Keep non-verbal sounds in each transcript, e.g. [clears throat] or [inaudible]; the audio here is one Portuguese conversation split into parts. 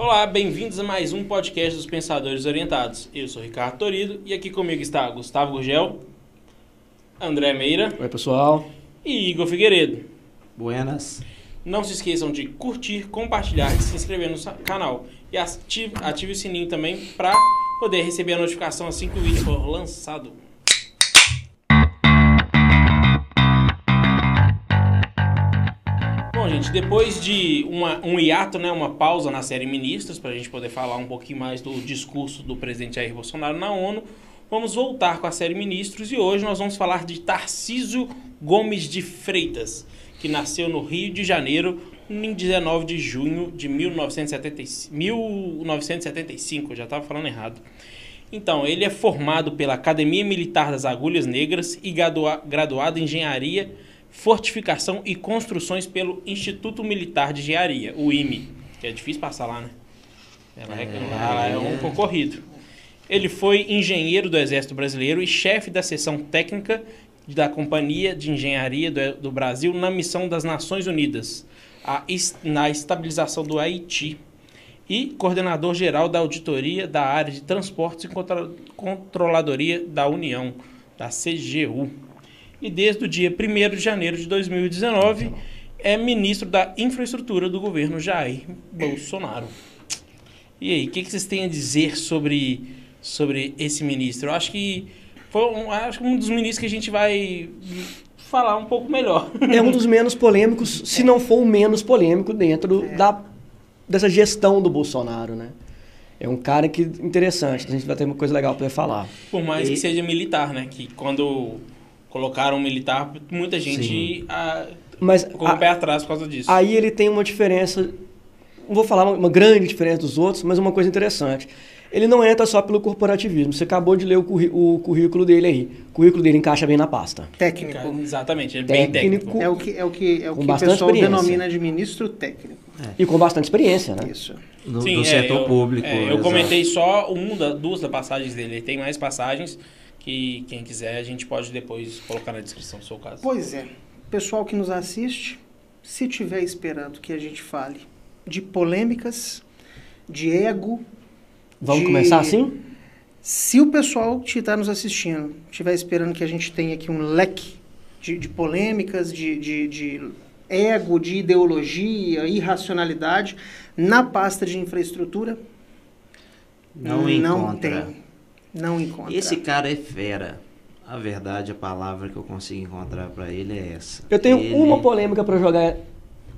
Olá, bem-vindos a mais um podcast dos Pensadores Orientados. Eu sou Ricardo Torido e aqui comigo está Gustavo Gurgel, André Meira Oi, pessoal. e Igor Figueiredo. Buenas. Não se esqueçam de curtir, compartilhar e se inscrever no canal. E ative, ative o sininho também para poder receber a notificação assim que o vídeo for lançado. Gente, depois de uma- um hiato, né, uma pausa na série Ministros, para a gente poder falar um pouquinho mais do discurso do presidente Jair Bolsonaro na ONU, vamos voltar com a série Ministros e hoje nós vamos falar de Tarcísio Gomes de Freitas, que nasceu no Rio de Janeiro em 19 de junho de 1975. 1975 eu já estava falando errado. Então, ele é formado pela Academia Militar das Agulhas Negras e gradua- graduado em Engenharia, Fortificação e Construções pelo Instituto Militar de Engenharia, o IME, que é difícil passar lá, né? É, lá é um concorrido. Ele foi engenheiro do Exército Brasileiro e chefe da seção técnica da Companhia de Engenharia do, do Brasil na missão das Nações Unidas, a na estabilização do Haiti e coordenador geral da auditoria da área de transportes e controladoria da União, da CGU. E desde o dia 1º de janeiro de 2019 é ministro da infraestrutura do governo Jair Bolsonaro. E aí, o que, que vocês têm a dizer sobre, sobre esse ministro? Eu acho que foi um, acho que um dos ministros que a gente vai falar um pouco melhor. [laughs] É um dos menos polêmicos, se não for o menos polêmico dentro da, dessa gestão do Bolsonaro, né? É um cara que interessante, a gente vai ter uma coisa legal para falar. Por mais que E- seja militar, né? Que quando colocaram um militar, muita gente ah, Mas ficou com a- o pé atrás por causa disso. aí ele tem uma diferença, não vou falar uma, uma grande diferença dos outros, mas uma coisa interessante. Ele não entra só pelo corporativismo. Você acabou de ler o, o currículo dele aí. O currículo dele encaixa bem na pasta. Técnico. Exatamente, ele é bem Técnico. técnico. É o que, é o que, é o, que o pessoal denomina de ministro técnico. E com bastante experiência, né? Isso. Do, Sim, do é, setor eu, público. é, eu comentei só uma, da, duas das passagens dele. Ele tem mais passagens que quem quiser a gente pode depois colocar na descrição, se for o caso. Pois é. Pessoal que nos assiste, se tiver esperando que a gente fale de polêmicas, de ego, Vamos de- começar assim? se o pessoal que está nos assistindo estiver esperando que a gente tenha aqui um leque de, de polêmicas, de, de, de ego, de ideologia, irracionalidade, na pasta de infraestrutura, Não, não encontra. tem. Não encontra. Esse cara é fera. A verdade, a palavra que eu consigo encontrar pra ele é essa. Eu tenho Ele- uma polêmica para jogar.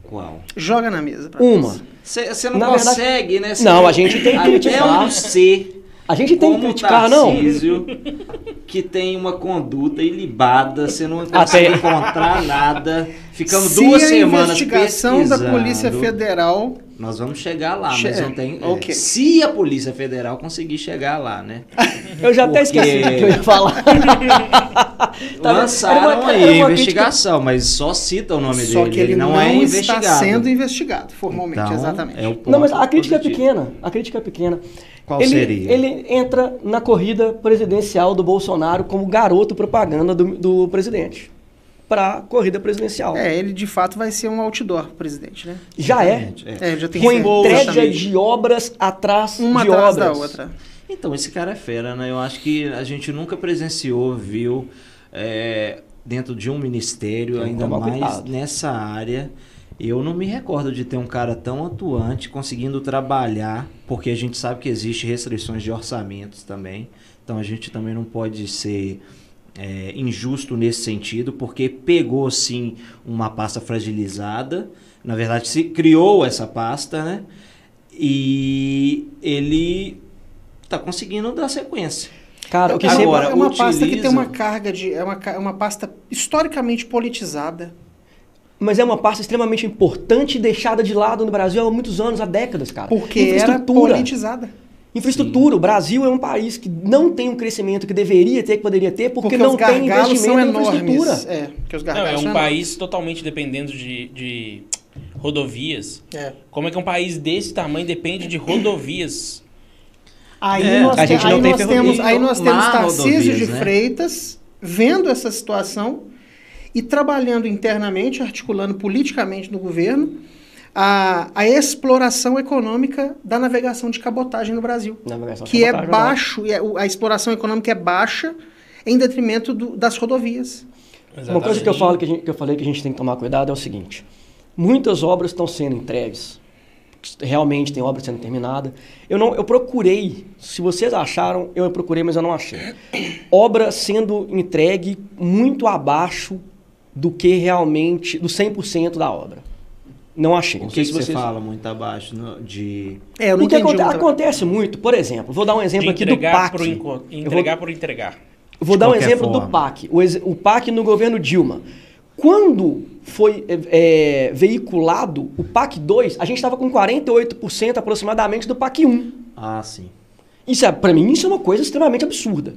Qual? Joga na mesa. pra Uma. Você não Na verdade- consegue, né? Cê Não, a gente tem que Até criticar. você, A gente tem que criticar, não? Que tem uma conduta ilibada, você não Até- consegue encontrar nada. Ficamos Se duas a semanas investigação da pesquisando. Polícia Federal Nós vamos chegar lá, Che- mas não tem. é, ok. se a Polícia Federal conseguir chegar lá, né? [laughs] Eu já até Porque- esqueci o que eu ia falar. [laughs] Lançaram aí a investigação, mas só cita o nome Só dele. que ele não, não, é está investigado. sendo investigado formalmente, Então, exatamente. É o ponto Não, mas a crítica é positivo. pequena. A crítica é pequena. Qual ele, seria? Ele entra na corrida presidencial do Bolsonaro como garoto propaganda do, do presidente. Para corrida presidencial. É, ele de fato vai ser um outdoor presidente, né? Já é. É. É, já tem Com entrega de obras atrás uma de atrás obras. da outra. Então, esse cara é fera, né? Eu acho que a gente nunca presenciou, viu, é, dentro de um ministério, Tem ainda mais cuidado. nessa área. Eu não me recordo de ter um cara tão atuante conseguindo trabalhar, porque a gente sabe que existe restrições de orçamentos também. Então a gente também não pode ser é, injusto nesse sentido, porque pegou sim uma pasta fragilizada. Na verdade, se criou essa pasta, né? E ele tá conseguindo dar sequência. Cara, o que é. Agora, uma, é uma pasta que utiliza- tem uma carga de. É uma, é uma pasta historicamente politizada. Mas é uma pasta extremamente importante e deixada de lado no Brasil há muitos anos, há décadas, cara. Porque era politizada. Infraestrutura. O Brasil é um país que não tem o crescimento que deveria ter, que poderia ter, porque, Porque, não tem investimento em infraestrutura. É, porque os Não, é um são país totalmente dependendo de, de rodovias. É. Como é que um país desse tamanho depende de rodovias? Aí É, nós, a te- gente aí não tem nós temos, aí nós temos Tarcísio de né? Freitas vendo essa situação e trabalhando internamente, articulando politicamente no governo a, a exploração econômica da navegação de cabotagem no Brasil. Navegação que é cabotagem, baixo, é- a exploração econômica é baixa em detrimento do- das rodovias. Uma coisa que eu, falo que, a gente- que eu falei que a gente tem que tomar cuidado é o seguinte: muitas obras estão sendo entregues, realmente tem obra sendo terminada. Eu não, eu procurei, se vocês acharam, eu procurei, mas eu não achei. Obra sendo entregue muito abaixo do que realmente, do 100% da obra. Não achei. Não que, sei se você vocês fala muito abaixo no- de. É, eu não o que entendi aconte- muito. acontece muito, por exemplo, vou dar um exemplo De aqui do entregar PAC. por enco- Eu vou- entregar por entregar. Vou De dar um exemplo forma. do PAC. O, ex- o PAC no governo Dilma. Quando foi é, é, veiculado o PAC 2, a gente estava com 48% aproximadamente do PAC 1. Ah, sim. Isso é, para mim, isso é uma coisa extremamente absurda.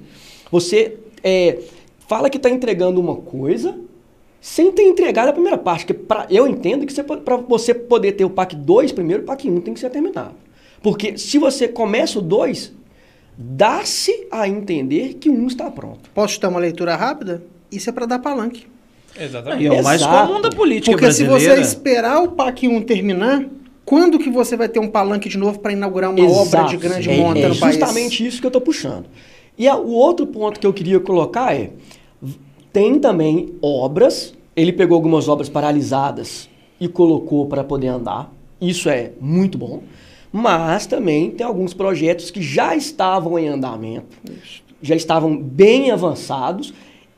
Você é, fala que está entregando uma coisa sem ter entregado a primeira parte. Que pra, eu entendo que para você poder ter o PAC 2 primeiro, o PAC 1 tem que ser terminado. Porque se você começa o 2, dá-se a entender que o 1 está pronto. Posso te dar uma leitura rápida? Isso é para dar palanque. Exatamente. E é o mais Exato. comum da política Porque se brasileira. você esperar o PAC 1 terminar, quando que você vai ter um palanque de novo para inaugurar uma obra de Exato. grande é, monta é no país? justamente isso que eu estou puxando. E a- o outro ponto que eu queria colocar é: tem também obras. Ele pegou algumas obras paralisadas e colocou para poder andar. Isso é muito bom. Mas também tem alguns projetos que já estavam em andamento, já estavam bem avançados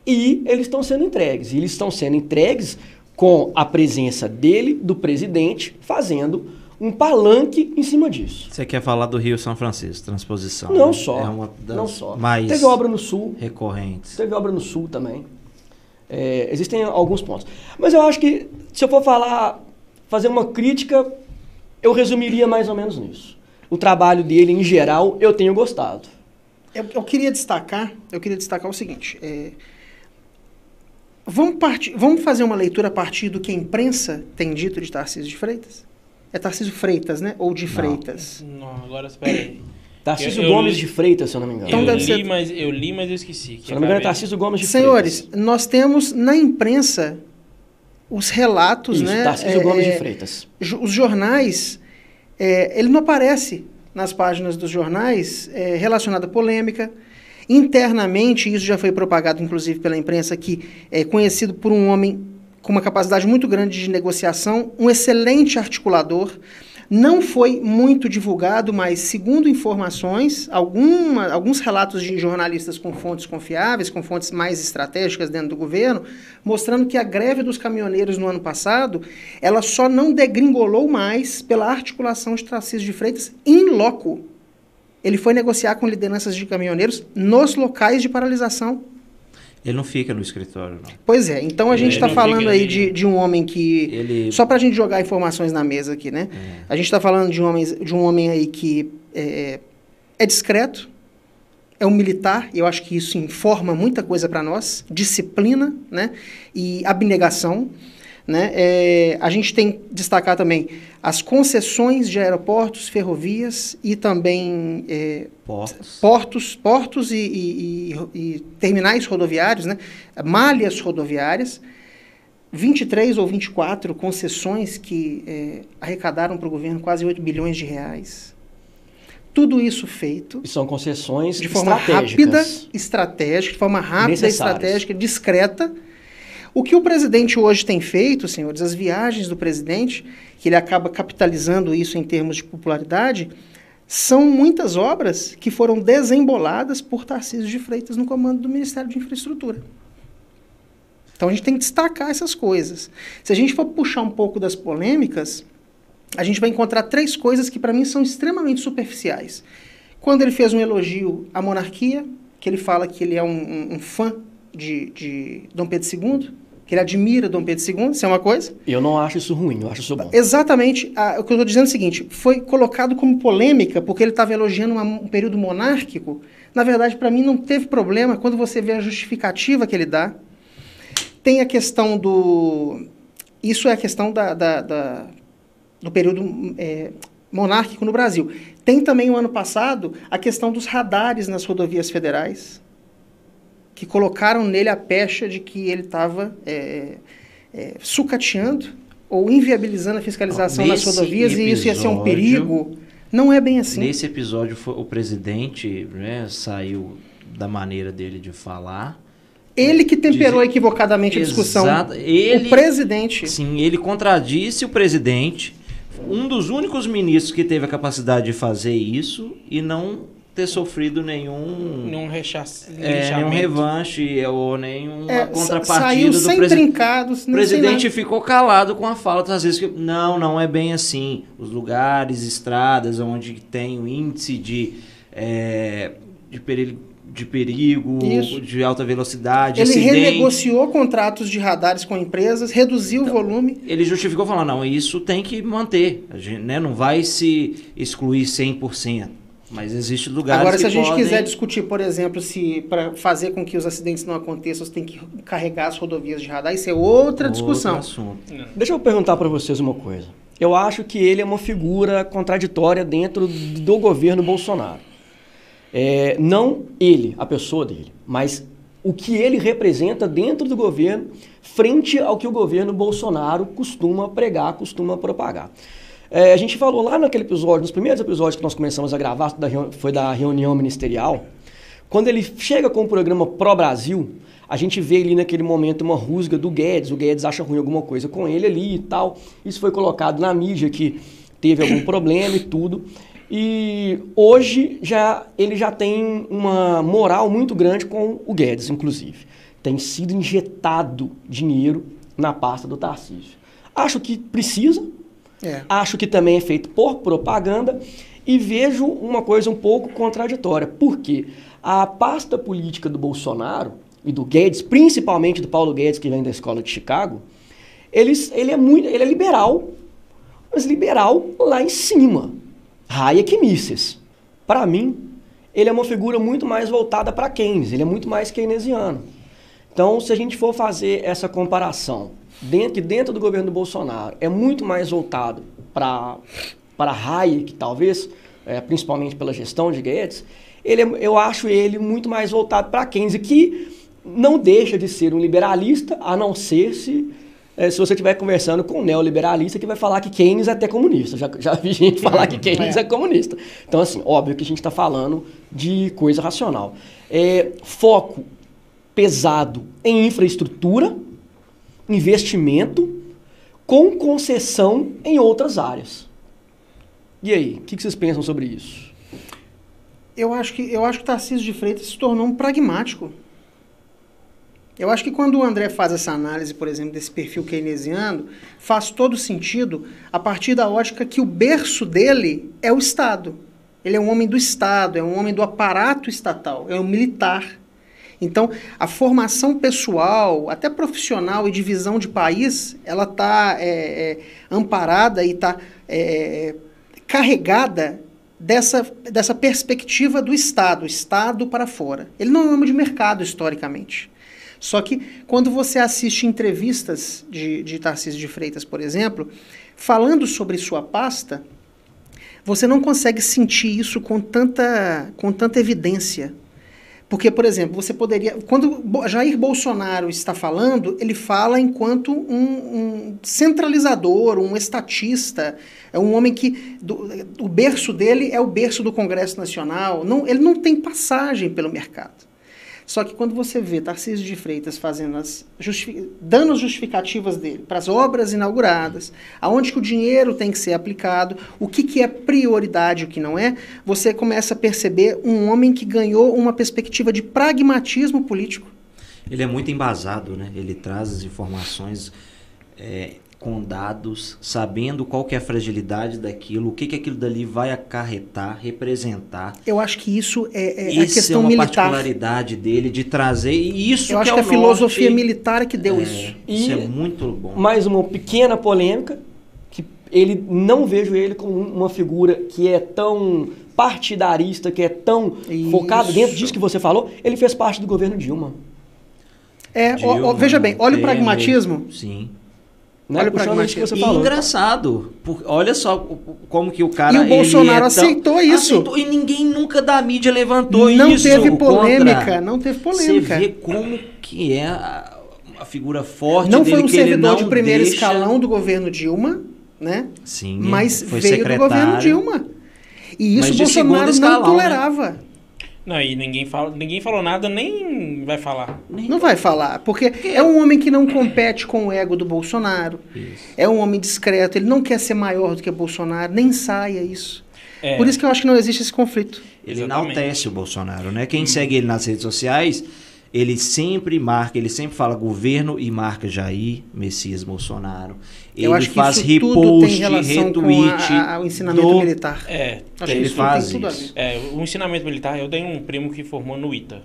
e eles estão sendo entregues. E eles estão sendo entregues com a presença dele, do presidente, fazendo um palanque em cima disso. Você quer falar do Rio São Francisco, transposição. Não né? só. É uma das não só. mais Teve obra no sul, recorrentes. teve obra no sul também. É, existem alguns pontos. Mas eu acho que se eu for falar, fazer uma crítica, eu resumiria mais ou menos nisso. O trabalho dele, em geral, eu tenho gostado. Eu, eu queria destacar, eu queria destacar o seguinte. é, vamos, partir, vamos fazer uma leitura a partir do que a imprensa tem dito de Tarcísio de Freitas? É Tarcísio Freitas, né? Ou de Não. Freitas? Não, agora espera aí. Tarcísio Eu- eu Gomes li- de Freitas, se eu não me engano. Então eu, deve li, ser- mas, eu li, mas eu esqueci. se eu não me engano, é Tarcísio Gomes de Senhores, Freitas. nós temos na imprensa os relatos, Isso, né? Tarcísio é, Gomes de é, Freitas. jo- os jornais, é, ele não aparece nas páginas dos jornais é, relacionado à polêmica. Internamente, isso já foi propagado, inclusive, pela imprensa, que é conhecido por um homem com uma capacidade muito grande de negociação, um excelente articulador. Não foi muito divulgado, mas, segundo informações, alguma, alguns relatos de jornalistas com fontes confiáveis, com fontes mais estratégicas dentro do governo, mostrando que a greve dos caminhoneiros no ano passado, ela só não degringolou mais pela articulação de Tarcísio de Freitas em loco. Ele foi negociar com lideranças de caminhoneiros nos locais de paralisação. Ele não fica no escritório, não. Pois é, então a gente está falando aí de, de um homem que. Ele Só para a gente jogar informações na mesa aqui, né? A gente está falando de um, homem, de um homem aí que é, é discreto, é um militar, e eu acho que isso informa muita coisa para nós, disciplina né? e abnegação. Né? É, a gente tem que destacar também as concessões de aeroportos, ferrovias e também é, portos. portos, portos e, e- e- e terminais rodoviários, né? malhas rodoviárias, 23 ou 24 concessões que eh, arrecadaram para o governo quase 8 bilhões de reais. Tudo isso feito E são concessões de forma rápida, estratégica, de forma rápida, estratégica, discreta. O que o presidente hoje tem feito, senhores, as viagens do presidente, que ele acaba capitalizando isso em termos de popularidade, são muitas obras que foram desemboladas por Tarcísio de Freitas no comando do Ministério de Infraestrutura. Então a gente tem que destacar essas coisas. Se a gente for puxar um pouco das polêmicas, a gente vai encontrar três coisas que para mim são extremamente superficiais. Quando ele fez um elogio à monarquia, que ele fala que ele é um, um- um fã de, de Dom Pedro II, que ele admira Dom Pedro II, isso é uma coisa. Eu não acho isso ruim, eu acho isso bom. Exatamente, a- o que eu estou dizendo é o seguinte, foi colocado como polêmica porque ele estava elogiando uma- um período monárquico. Na verdade, para mim não teve problema quando você vê a justificativa que ele dá. Tem a questão do... Isso é a questão da, da- da- do período é, monárquico no Brasil. Tem também, o ano passado, a questão dos radares nas rodovias federais, que colocaram nele a pecha de que ele estava é, é, sucateando ou inviabilizando a fiscalização nesse rodovias e isso ia ser um episódio- perigo. Não é bem assim. Nesse episódio, foi- o presidente né, saiu da maneira dele de falar. Ele que temperou Dizer- equivocadamente a discussão. Exato. Ele, O presidente. Sim, ele contradisse o presidente. Um dos únicos ministros que teve a capacidade de fazer isso e não ter sofrido nenhum, Nenhum rechaço. é, nenhum revanche ou nenhuma É, contrapartida saiu do sem presidente. trincados. O presidente ficou calado com a fala às vezes que não, não é bem assim. Os lugares, estradas onde tem o índice de, é, de, perigo, de perigo, Isso. de alta velocidade, Ele acidente. renegociou contratos de radares com empresas, reduziu Então, o volume. Ele justificou falando, não, isso tem que manter. A gente, né, não vai se excluir 100%. Mas existe lugares Agora, que se a gente podem... quiser discutir, por exemplo, se para fazer com que os acidentes não aconteçam, você tem que carregar as rodovias de radar, isso é outra discussão. Outro assunto. Deixa eu perguntar para vocês uma coisa. Eu acho que ele é uma figura contraditória dentro do governo Bolsonaro. É, não ele, a pessoa dele, mas o que ele representa dentro do governo frente ao que o governo Bolsonaro costuma pregar, costuma propagar. É, a gente falou lá naquele episódio, nos primeiros episódios que nós começamos a gravar, da foi da reunião ministerial, quando ele chega com o programa Pro Brasil, a gente vê ali naquele momento uma rusga do Guedes, o Guedes acha ruim alguma coisa com ele ali e tal. Isso foi colocado na mídia que teve algum [coughs] problema e tudo. E hoje já ele já tem uma moral muito grande com o Guedes, inclusive. Tem sido injetado dinheiro na pasta do Tarcísio. Acho que precisa, É. Acho que também é feito por propaganda e vejo uma coisa um pouco contraditória. Por quê? A pasta política do Bolsonaro e do Guedes, principalmente do Paulo Guedes, que vem da escola de Chicago, eles, ele, é muito, ele é liberal, mas liberal lá em cima. Hayek Mises. Para mim, ele é uma figura muito mais voltada para Keynes, ele é muito mais keynesiano. Então, se a gente for fazer essa comparação, dentro, que dentro do governo do Bolsonaro é muito mais voltado para Hayek, talvez, é, principalmente pela gestão de Guedes, ele é- eu acho ele muito mais voltado para Keynes, que não deixa de ser um liberalista, a não ser se, é, se você estiver conversando com um neoliberalista que vai falar que Keynes é até comunista. Já, já vi gente [laughs] falar que Keynes É. é comunista. Então, assim, óbvio que a gente está falando de coisa racional. É, foco pesado em infraestrutura, investimento, com concessão em outras áreas. E aí, o que que vocês pensam sobre isso? Eu acho que eu acho que Tarcísio de Freitas se tornou um pragmático. Eu acho que quando o André faz essa análise, por exemplo, desse perfil keynesiano, faz todo sentido a partir da ótica que o berço dele é o Estado. Ele é um homem do Estado, é um homem do aparato estatal, é um militar. Então, a formação pessoal, até profissional e de visão de país, ela está amparada e está carregada dessa, dessa perspectiva do Estado, Estado para fora. Ele não é um homem de mercado, historicamente. Só que quando você assiste entrevistas de, de Tarcísio de Freitas, por exemplo, falando sobre sua pasta, você não consegue sentir isso com tanta, com tanta evidência. Porque, por exemplo, você poderia. Quando Jair Bolsonaro está falando, ele fala enquanto um, um centralizador, um estatista, é um homem que. do- o berço dele é o berço do Congresso Nacional. Não, ele não tem passagem pelo mercado. Só que quando você vê Tarcísio de Freitas fazendo as dando as justificativas dele para as obras inauguradas, aonde que o dinheiro tem que ser aplicado, o que, que é prioridade e o que não é, você começa a perceber um homem que ganhou uma perspectiva de pragmatismo político. Ele é muito embasado, né? Ele traz as informações é, com dados, sabendo qual que é a fragilidade daquilo, o que, que aquilo dali vai acarretar, representar. Eu acho que isso é, é a Isso é questão uma militar. particularidade dele de trazer e isso Eu que acho é que a o filosofia norte. militar é que deu É, isso. Isso E- é muito bom. Mais uma pequena polêmica, que ele não vejo ele como uma figura que é tão partidarista, que é tão Isso. focado dentro disso que você falou. Ele fez parte do governo Dilma. É, ó, ó, Dilma, veja bem, olha o Temer, pragmatismo. Sim. Né? Olha o Puxando isso que você falou. engraçado, por- olha só como que o cara. E o ele Bolsonaro é tão- aceitou isso. Aceitou, e ninguém nunca da mídia levantou Não isso. teve contra. polêmica, não teve polêmica. Você vê como que é a- a figura forte Não dele foi um servidor não de primeiro deixa... escalão do governo Dilma, né? Sim, Mas foi veio secretário. do governo Dilma. E isso o Bolsonaro não escalão, né? Não, e ninguém, fala, ninguém falou nada, nem vai falar. Não vai falar, porque é um homem que não compete com o ego do Bolsonaro. Isso. É um homem discreto, ele não quer ser maior do que o Bolsonaro, nem saia isso. É, Por isso que eu acho que não existe esse conflito. Ele Exatamente. enaltece o Bolsonaro, né? Quem segue ele nas redes sociais, ele sempre marca, ele sempre fala governo e marca Jair Messias Bolsonaro. Ele eu acho que faz repost, retweet. com a- a- o ensinamento do- militar. é, Acho ele que isso faz tem tudo a isso. ver. é, o ensinamento militar, eu tenho um primo que formou no ITA,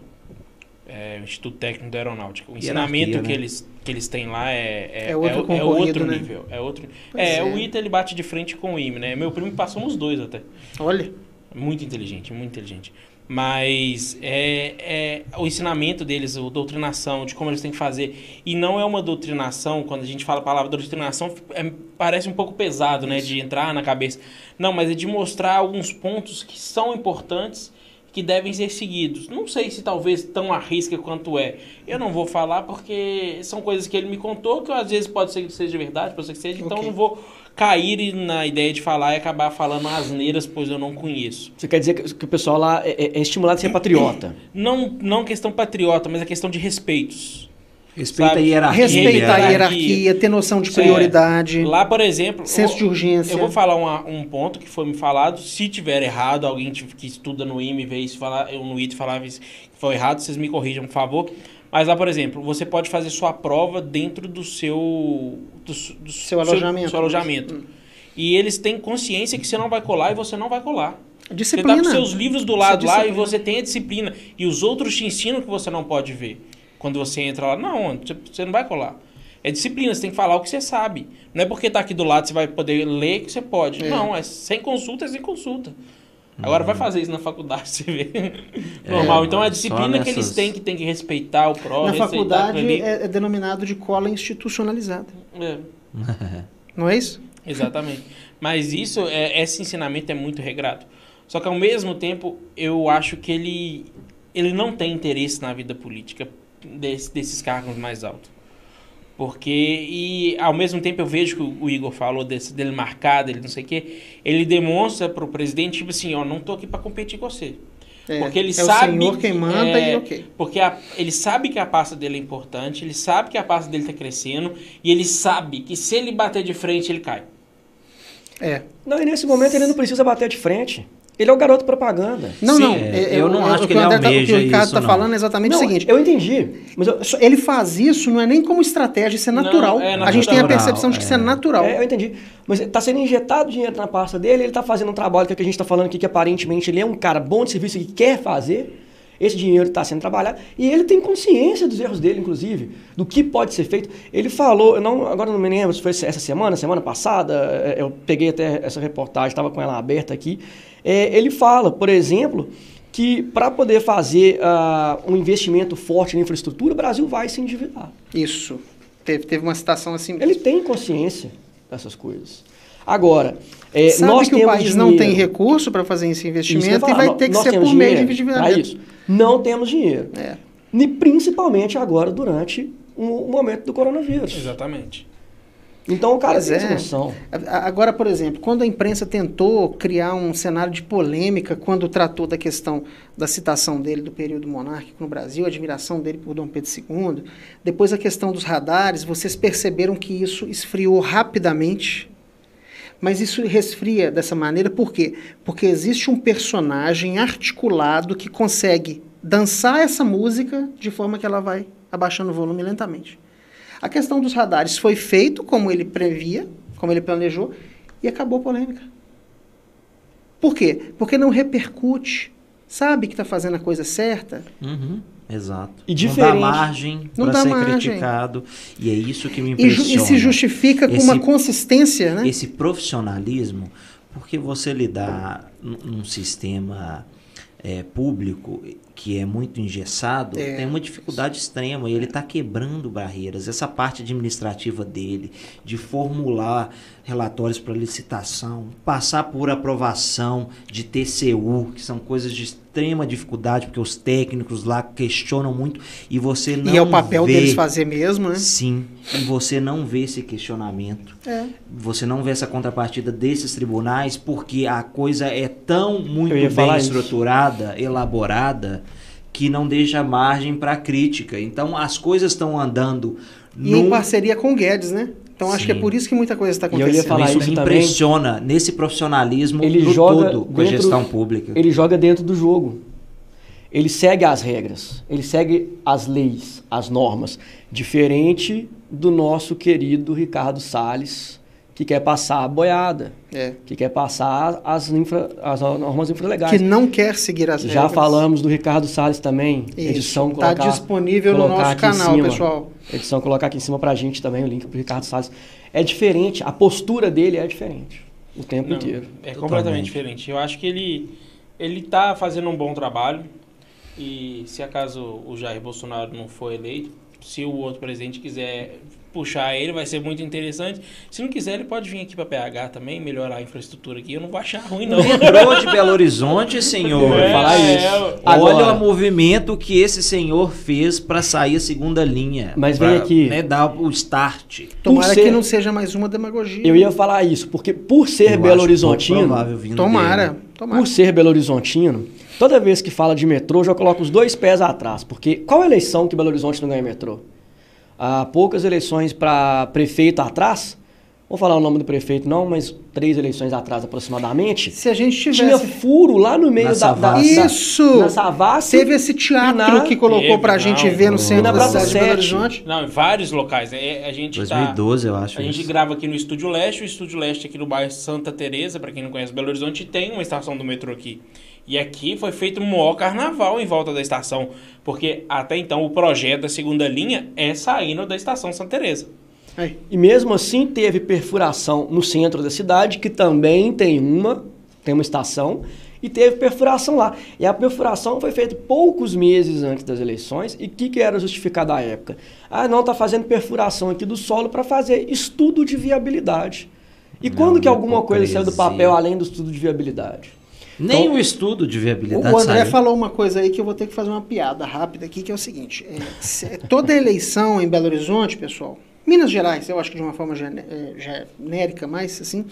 é, o Instituto Técnico da Aeronáutica. O ensinamento Hierarquia, que, né? eles, que eles têm lá é, é, É outro é- é outro né? nível. É, outro, Pois é, é. o ITA ele bate de frente com o IME, né? Meu primo passou nos dois até. Olha, Muito inteligente, muito inteligente. Mas é, é o ensinamento deles, a doutrinação, de como eles têm que fazer. E não é uma doutrinação, quando a gente fala a palavra doutrinação, é- parece um pouco pesado, né? De entrar na cabeça. Não, mas é de mostrar alguns pontos que são importantes que devem ser seguidos. Não sei se talvez tão à risca quanto é. Eu não vou falar porque são coisas que ele me contou que às vezes pode ser que seja verdade, pode ser que seja, então Ok. eu não vou cair na ideia de falar e acabar falando asneiras, pois eu não conheço. Você quer dizer que, o pessoal lá é, é- é estimulado a ser patriota? [clears throat] Não, não questão patriota, mas a questão de respeitos. Respeita Sabe? a hierarquia. respeitar a hierarquia. ter noção de É, prioridade, Lá, por exemplo, senso de eu, urgência. eu vou falar uma- um ponto que foi me falado. Se tiver errado, alguém que estuda no IME vê isso, falar, eu no IT falava isso, que foi errado, vocês me corrijam, por favor. Mas lá, por exemplo, você pode fazer sua prova dentro do seu do, do Seu alojamento. seu alojamento. E eles têm consciência que você não vai colar e você não vai colar. Você Disciplina. tá com seus livros do Isso é lado lá e você tem a disciplina. E os outros te ensinam que você não pode ver. Quando você entra lá, não, você- você não vai colar. É disciplina, você tem que falar o que você sabe. Não é porque tá aqui do lado você vai poder ler que você pode. É. Não, é sem consulta, é sem consulta. Agora vai fazer isso na faculdade, [laughs] você vê. Normal. então a disciplina que eles nessas- têm, que tem que respeitar o próximo. Na faculdade é, é denominado de cola institucionalizada. É. [laughs] Não é isso? Exatamente. Mas isso, é, esse ensinamento é muito regrado. Só que ao mesmo tempo, eu acho que ele, ele não tem interesse na vida política desse- desses cargos mais altos. Porque, e ao mesmo tempo eu vejo que o o Igor falou desse, dele marcar, dele não sei o quê, ele demonstra pro presidente, tipo assim, ó, não tô aqui para competir com você. É, Porque ele é sabe o senhor quem que- manda é, e ok. Porque a- ele sabe que a pasta dele é importante, ele sabe que a pasta dele tá crescendo, e ele sabe que se ele bater de frente, ele cai. É. Não, e nesse momento ele não precisa bater de frente. Ele é o garoto propaganda. Não, Sim, não. é, eu não acho o que ele o André tá- O que almeja o Ricardo está não. falando é exatamente Não, o seguinte. eu entendi. Mas eu, só- Ele faz isso, não é nem como estratégia, isso é Não, natural. é A gente tem a natural, percepção de que isso é é. natural. É, eu entendi. Mas está sendo injetado dinheiro na pasta dele, ele está fazendo um trabalho que, é que a gente está falando aqui, que aparentemente ele é um cara bom de serviço que quer fazer. Esse dinheiro está sendo trabalhado e ele tem consciência dos erros dele, inclusive, do que pode ser feito. Ele falou, eu não, agora não me lembro se foi essa semana, semana passada, é, eu peguei até essa reportagem, estava com ela aberta aqui. É, ele fala, por exemplo, que para poder fazer ah, um investimento forte na infraestrutura, o Brasil vai se endividar. Isso. Teve, teve uma citação assim. Ele tem consciência dessas coisas. Agora, é, Sabe nós que o país não tem dinheiro. recurso para fazer esse investimento e vai ter que ser por meio de dinheiro pra endividamento. isso. Não temos dinheiro. É. E principalmente agora, durante o momento do coronavírus. Exatamente. Então o cara Pois tem é. noção. Agora, por exemplo, quando a imprensa tentou criar um cenário de polêmica quando tratou da questão da citação dele do período monárquico no Brasil, a admiração dele por Dom Pedro II, depois a questão dos radares, vocês perceberam que isso esfriou rapidamente. Mas isso resfria dessa maneira por quê? Porque existe um personagem articulado que consegue dançar essa música de forma que ela vai abaixando o volume lentamente. A questão dos radares foi feito como ele previa, como ele planejou, e acabou a polêmica. Por quê? Porque não repercute. Sabe que está fazendo a coisa certa? Uhum, exato. E Não diferente. dá margem Não para ser margem. criticado. E é isso que me E, impressiona. e se justifica com Esse- uma consistência, né? Esse profissionalismo, porque você lidar num num sistema é, público que é muito engessado, É. tem uma dificuldade extrema e ele está quebrando barreiras. Essa parte administrativa dele, de formular relatórios para licitação, passar por aprovação de TCU, que são coisas de extrema dificuldade, porque os técnicos lá questionam muito e você não e é o papel vê, deles fazer mesmo, né? Sim, e você não vê esse questionamento. É. Você não vê essa contrapartida desses tribunais porque a coisa é tão muito bem falar isso. estruturada, elaborada, que não deixa margem para crítica. Então as coisas estão andando E em num parceria com o Guedes, né? Então acho que é Sim. por isso que muita coisa está E eu ia acontecendo. falar isso, isso me também. impressiona nesse profissionalismo Ele no joga todo com a gestão pública. Ele joga dentro do jogo. Ele segue as regras, ele segue as leis, as normas. Diferente do nosso querido Ricardo Salles, que quer passar a boiada, É. que quer passar as, infra- as normas infralegais. Que não quer seguir as Já regras. falamos do Ricardo Salles também. edição Está disponível no nosso canal, cima. pessoal. Edição colocar aqui em cima pra gente também o link pro Ricardo Salles. É diferente, a postura dele é diferente o tempo Não, inteiro. É Totalmente. completamente diferente. Eu acho que ele ele tá fazendo um bom trabalho e se acaso o Jair Bolsonaro não for eleito, se o outro presidente quiser puxar ele, vai ser muito interessante. Se não quiser, ele pode vir aqui para PH também, melhorar a infraestrutura aqui. Eu não vou achar ruim não. Metrô de Belo Horizonte, senhor. É, falar isso. é, Agora- Olha o movimento que esse senhor fez para sair a segunda linha. Mas pra, vem aqui. Né, dar o start. Tomara ser- que não seja mais uma demagogia. Eu ia falar isso, porque por ser Eu Belo acho Horizontino, provável Tomara, dele. tomara. por ser Belo Horizontino, toda vez que fala de metrô, eu já coloco os dois pés atrás. Porque qual eleição que Belo Horizonte não ganha metrô? Há poucas eleições para prefeito atrás, vou falar o nome do prefeito não, mas três eleições atrás aproximadamente, Se a gente tinha tivesse... furo lá no meio Na da, da, Isso! na Savassi. Teve esse teatro na- que colocou Teve, pra gente não, ver no centro da Praça cidade de Belo 7. Horizonte. Não, em vários locais. É, a gente tá 2012, eu acho. A gente isso. grava aqui no Estúdio Leste. O Estúdio Leste aqui no bairro Santa Teresa, para quem não conhece Belo Horizonte, tem uma estação do metrô aqui. E aqui foi feito um maior carnaval em volta da estação, porque até então o projeto da segunda linha é saindo da estação Santa Teresa. Aí. E mesmo assim teve perfuração no centro da cidade, que também tem uma, tem uma estação, e teve perfuração lá. E a perfuração foi feita poucos meses antes das eleições. E o que, que era justificado à época? Ah, não, está fazendo perfuração aqui do solo para fazer estudo de viabilidade. E Não, quando que alguma coisa saiu do papel além do estudo de viabilidade? Nem Então- o estudo de viabilidade O André saiu. falou uma coisa aí que eu vou ter que fazer uma piada rápida aqui, que é o seguinte. é, toda eleição em Belo Horizonte, pessoal, Minas Gerais, eu acho que de uma forma é, genérica, mais assim,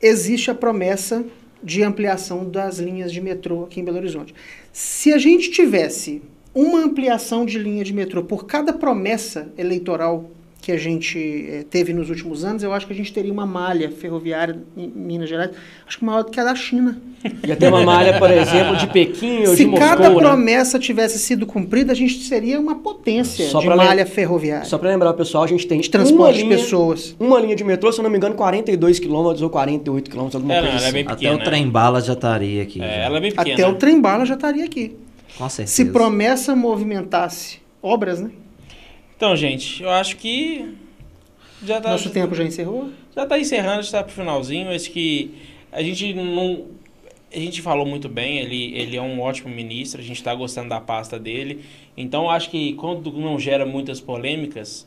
existe a promessa de ampliação das linhas de metrô aqui em Belo Horizonte. Se a gente tivesse uma ampliação de linha de metrô por cada promessa eleitoral que a gente eh, teve nos últimos anos, eu acho que a gente teria uma malha ferroviária em Minas Gerais, acho que maior do que a da China. Ia ter uma malha, por [laughs] exemplo, de Pequim ou de Se Moscou, cada né? promessa tivesse sido cumprida, a gente seria uma potência Só de malha ferroviária. Só para lembrar, pessoal, a gente tem de transporte uma de linha, pessoas. uma linha de metrô, se eu não me engano, 42 quilômetros ou 48 quilômetros, alguma É, coisa não, é assim. bem Até pequena. o trem bala já estaria aqui. É, ela é bem pequena. Até o trem-bala já estaria aqui. Com certeza. Se promessa movimentasse obras, né? Então, gente, eu acho que já tá, Nosso tempo já encerrou. já tá encerrando, já tá pro finalzinho. Acho que a gente não. A gente falou muito bem, ele, ele é um ótimo ministro, a gente está gostando da pasta dele. Então, acho que quando não gera muitas polêmicas,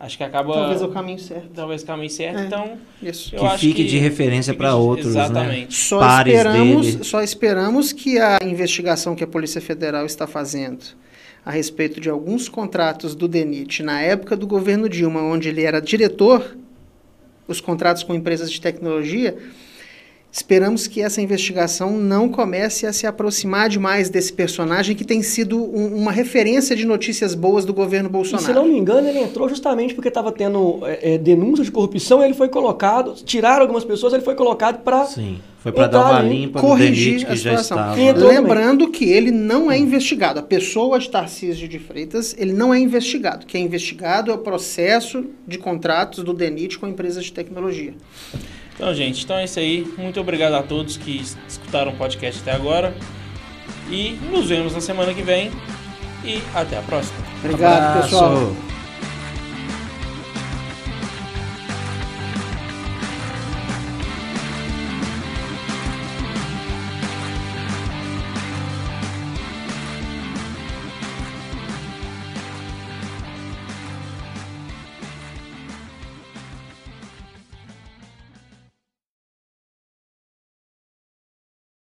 acho que acaba. Talvez é o caminho certo. talvez o caminho certo. É. Então, Isso. eu Que acho fique de referência para outros, né? Exatamente. Só pares esperamos, dele. só esperamos que a investigação que a Polícia Federal está fazendo a respeito de alguns contratos do DENIT na época do governo Dilma, onde ele era diretor, os contratos com empresas de tecnologia, esperamos que essa investigação não comece a se aproximar demais desse personagem que tem sido um- uma referência de notícias boas do governo E se não Bolsonaro. me engano, ele entrou justamente porque estava tendo é, é, denúncia de corrupção, ele foi colocado, tiraram algumas pessoas, ele foi colocado para... Sim. Foi para Entrar dar uma limpa corrigir a situação. Lembrando que ele não é investigado. A pessoa de Tarcísio de Freitas, ele não é investigado. O que é investigado é o processo de contratos do DENIT com empresas de tecnologia. Então, gente, então é isso aí. Muito obrigado a todos que es- escutaram o podcast até agora. E nos vemos na semana que vem. E até a próxima. Obrigado, Abraço. pessoal.